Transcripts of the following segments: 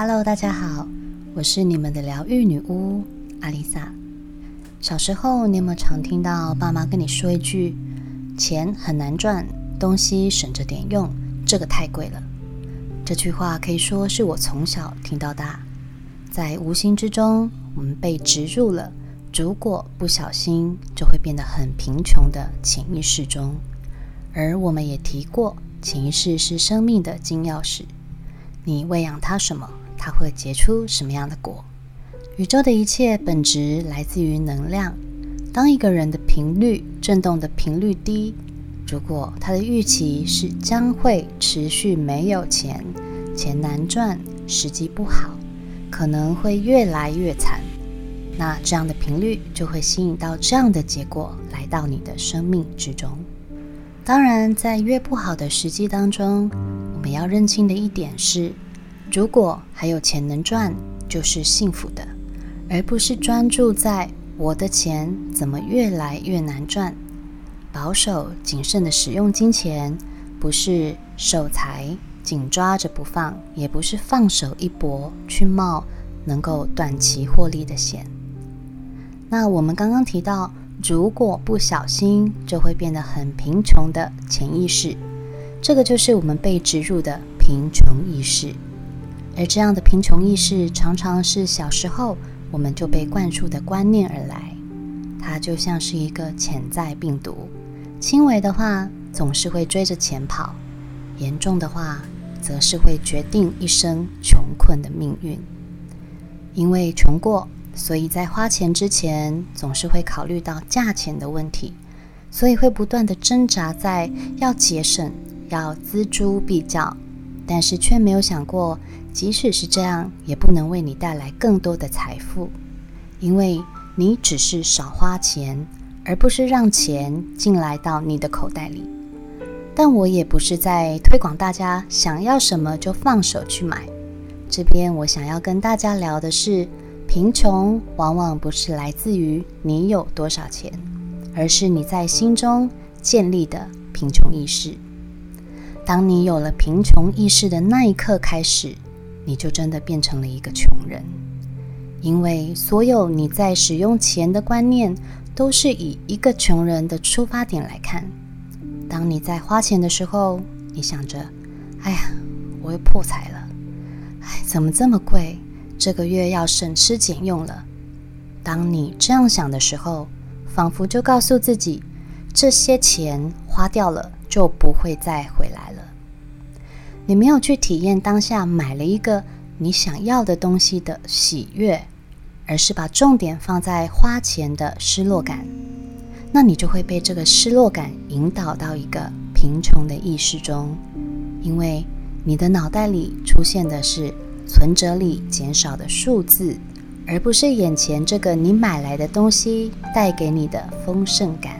Hello，大家好，我是你们的疗愈女巫阿丽萨。小时候，你有没有常听到爸妈跟你说一句：“钱很难赚，东西省着点用，这个太贵了。”这句话可以说是我从小听到大，在无形之中，我们被植入了“如果不小心就会变得很贫穷”的潜意识中。而我们也提过，潜意识是生命的金钥匙，你喂养它什么？它会结出什么样的果？宇宙的一切本质来自于能量。当一个人的频率振动的频率低，如果他的预期是将会持续没有钱，钱难赚，时机不好，可能会越来越惨，那这样的频率就会吸引到这样的结果来到你的生命之中。当然，在越不好的时机当中，我们要认清的一点是。如果还有钱能赚，就是幸福的，而不是专注在我的钱怎么越来越难赚。保守谨慎的使用金钱，不是守财紧抓着不放，也不是放手一搏去冒能够短期获利的险。那我们刚刚提到，如果不小心就会变得很贫穷的潜意识，这个就是我们被植入的贫穷意识。而这样的贫穷意识，常常是小时候我们就被灌输的观念而来。它就像是一个潜在病毒，轻微的话总是会追着钱跑，严重的话则是会决定一生穷困的命运。因为穷过，所以在花钱之前总是会考虑到价钱的问题，所以会不断的挣扎在要节省、要锱铢必较，但是却没有想过。即使是这样，也不能为你带来更多的财富，因为你只是少花钱，而不是让钱进来到你的口袋里。但我也不是在推广大家想要什么就放手去买。这边我想要跟大家聊的是，贫穷往往不是来自于你有多少钱，而是你在心中建立的贫穷意识。当你有了贫穷意识的那一刻开始。你就真的变成了一个穷人，因为所有你在使用钱的观念，都是以一个穷人的出发点来看。当你在花钱的时候，你想着：“哎呀，我又破财了！哎，怎么这么贵？这个月要省吃俭用了。”当你这样想的时候，仿佛就告诉自己，这些钱花掉了就不会再回来了。你没有去体验当下买了一个你想要的东西的喜悦，而是把重点放在花钱的失落感，那你就会被这个失落感引导到一个贫穷的意识中，因为你的脑袋里出现的是存折里减少的数字，而不是眼前这个你买来的东西带给你的丰盛感。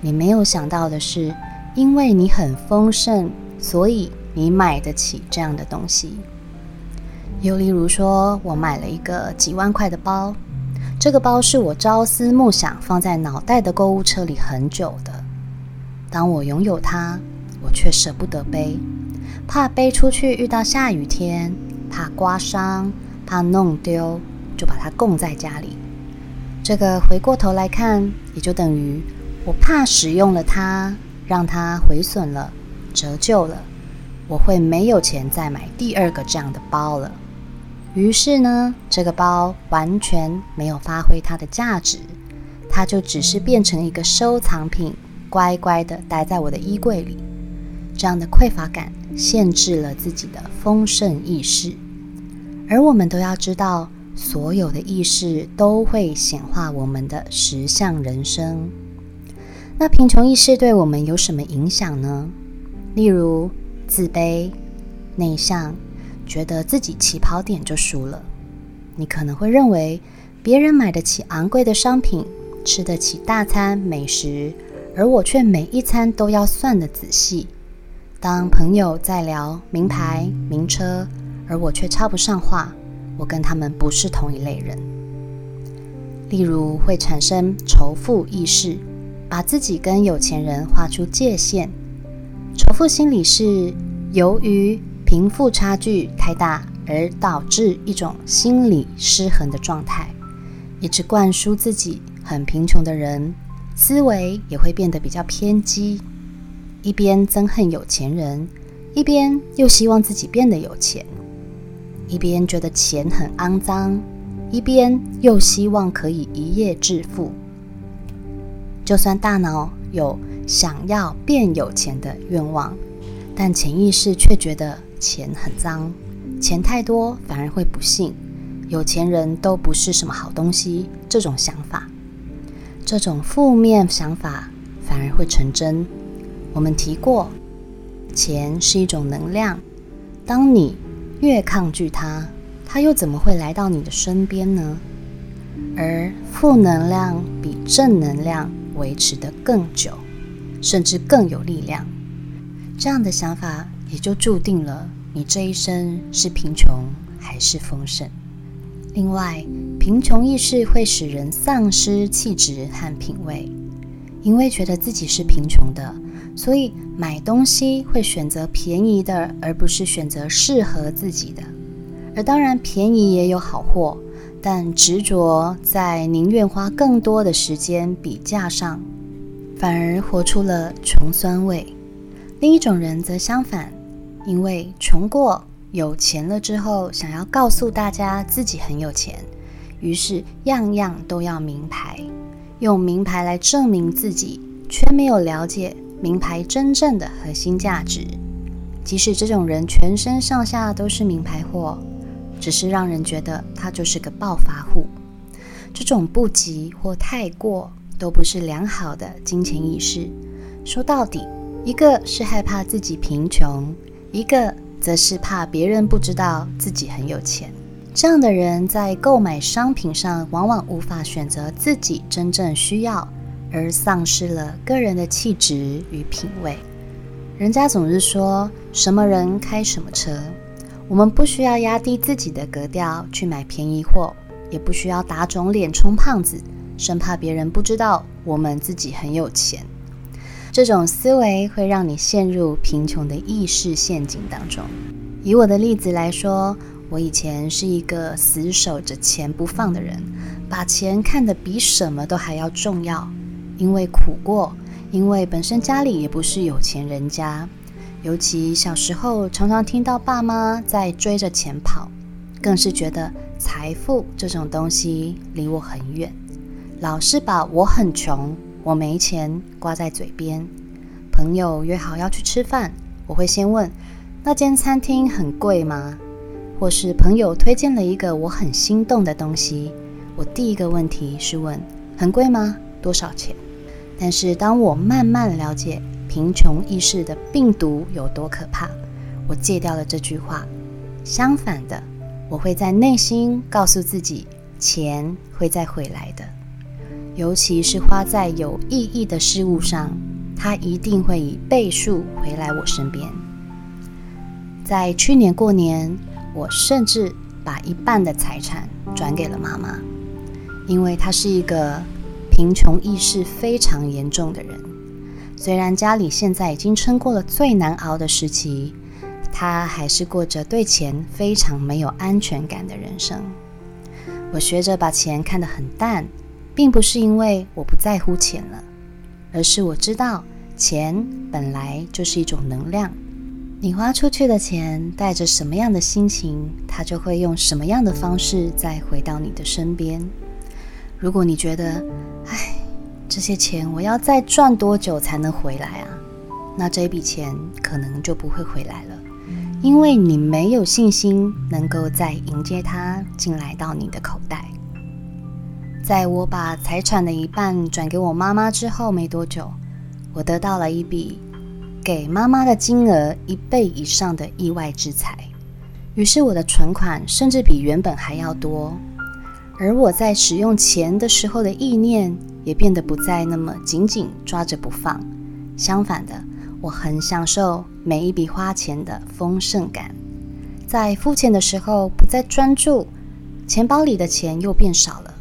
你没有想到的是，因为你很丰盛，所以。你买得起这样的东西，又例如说，我买了一个几万块的包，这个包是我朝思暮想放在脑袋的购物车里很久的。当我拥有它，我却舍不得背，怕背出去遇到下雨天，怕刮伤，怕弄丢，就把它供在家里。这个回过头来看，也就等于我怕使用了它，让它毁损了，折旧了。我会没有钱再买第二个这样的包了。于是呢，这个包完全没有发挥它的价值，它就只是变成一个收藏品，乖乖的待在我的衣柜里。这样的匮乏感限制了自己的丰盛意识。而我们都要知道，所有的意识都会显化我们的实相人生。那贫穷意识对我们有什么影响呢？例如。自卑、内向，觉得自己起跑点就输了。你可能会认为别人买得起昂贵的商品，吃得起大餐美食，而我却每一餐都要算得仔细。当朋友在聊名牌名车，而我却插不上话，我跟他们不是同一类人。例如会产生仇富意识，把自己跟有钱人划出界限。仇富心理是由于贫富差距太大，而导致一种心理失衡的状态，一直灌输自己很贫穷的人，思维也会变得比较偏激，一边憎恨有钱人，一边又希望自己变得有钱，一边觉得钱很肮脏，一边又希望可以一夜致富。就算大脑有想要变有钱的愿望，但潜意识却觉得钱很脏。钱太多反而会不幸，有钱人都不是什么好东西。这种想法，这种负面想法反而会成真。我们提过，钱是一种能量，当你越抗拒它，它又怎么会来到你的身边呢？而负能量比正能量维持得更久，甚至更有力量。这样的想法也就注定了。你这一生是贫穷还是丰盛？另外，贫穷意识会使人丧失气质和品味，因为觉得自己是贫穷的，所以买东西会选择便宜的，而不是选择适合自己的。而当然，便宜也有好货，但执着在宁愿花更多的时间比价上，反而活出了穷酸味。另一种人则相反。因为穷过、有钱了之后，想要告诉大家自己很有钱，于是样样都要名牌，用名牌来证明自己，却没有了解名牌真正的核心价值。即使这种人全身上下都是名牌货，只是让人觉得他就是个暴发户。这种不急或太过，都不是良好的金钱意识。说到底，一个是害怕自己贫穷。一个则是怕别人不知道自己很有钱，这样的人在购买商品上往往无法选择自己真正需要，而丧失了个人的气质与品味。人家总是说什么人开什么车，我们不需要压低自己的格调去买便宜货，也不需要打肿脸充胖子，生怕别人不知道我们自己很有钱。这种思维会让你陷入贫穷的意识陷阱当中。以我的例子来说，我以前是一个死守着钱不放的人，把钱看得比什么都还要重要。因为苦过，因为本身家里也不是有钱人家，尤其小时候常常听到爸妈在追着钱跑，更是觉得财富这种东西离我很远，老是把我很穷。我没钱挂在嘴边，朋友约好要去吃饭，我会先问那间餐厅很贵吗？或是朋友推荐了一个我很心动的东西，我第一个问题是问很贵吗？多少钱？但是当我慢慢了解贫穷意识的病毒有多可怕，我戒掉了这句话。相反的，我会在内心告诉自己，钱会再回来的。尤其是花在有意义的事物上，它一定会以倍数回来我身边。在去年过年，我甚至把一半的财产转给了妈妈，因为她是一个贫穷意识非常严重的人。虽然家里现在已经撑过了最难熬的时期，他还是过着对钱非常没有安全感的人生。我学着把钱看得很淡。并不是因为我不在乎钱了，而是我知道钱本来就是一种能量。你花出去的钱带着什么样的心情，它就会用什么样的方式再回到你的身边。如果你觉得，唉，这些钱我要再赚多久才能回来啊？那这笔钱可能就不会回来了，因为你没有信心能够再迎接它进来到你的口袋。在我把财产的一半转给我妈妈之后没多久，我得到了一笔给妈妈的金额一倍以上的意外之财。于是我的存款甚至比原本还要多，而我在使用钱的时候的意念也变得不再那么紧紧抓着不放。相反的，我很享受每一笔花钱的丰盛感。在付钱的时候不再专注，钱包里的钱又变少了。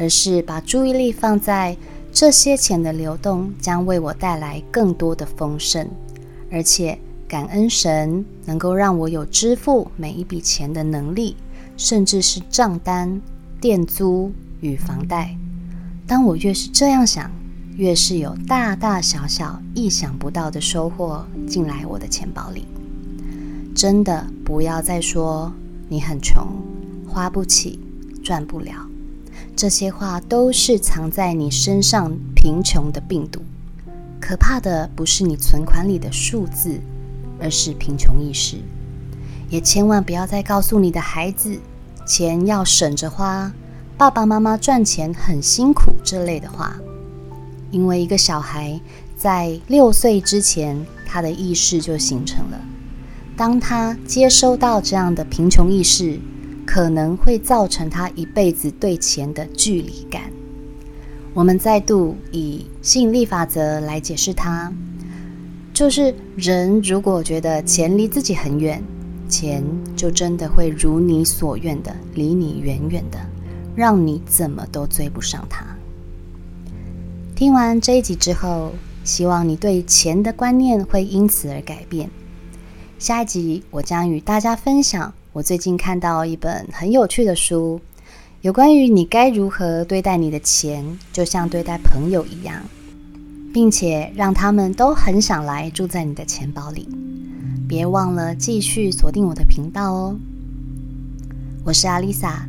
而是把注意力放在这些钱的流动将为我带来更多的丰盛，而且感恩神能够让我有支付每一笔钱的能力，甚至是账单、店租与房贷。当我越是这样想，越是有大大小小意想不到的收获进来我的钱包里。真的不要再说你很穷，花不起，赚不了，这些话都是藏在你身上贫穷的病毒。可怕的不是你存款里的数字，而是贫穷意识。也千万不要再告诉你的孩子，钱要省着花。爸爸妈妈赚钱很辛苦这类的话，因为一个小孩在六岁之前，他的意识就形成了。当他接收到这样的贫穷意识，可能会造成他一辈子对钱的距离感。我们再度以吸引力法则来解释它，就是人如果觉得钱离自己很远，钱就真的会如你所愿的离你远远的。让你怎么都追不上他。听完这一集之后，希望你对钱的观念会因此而改变。下一集我将与大家分享我最近看到一本很有趣的书，有关于你该如何对待你的钱，就像对待朋友一样，并且让他们都很想来住在你的钱包里。别忘了继续锁定我的频道哦。我是阿丽萨。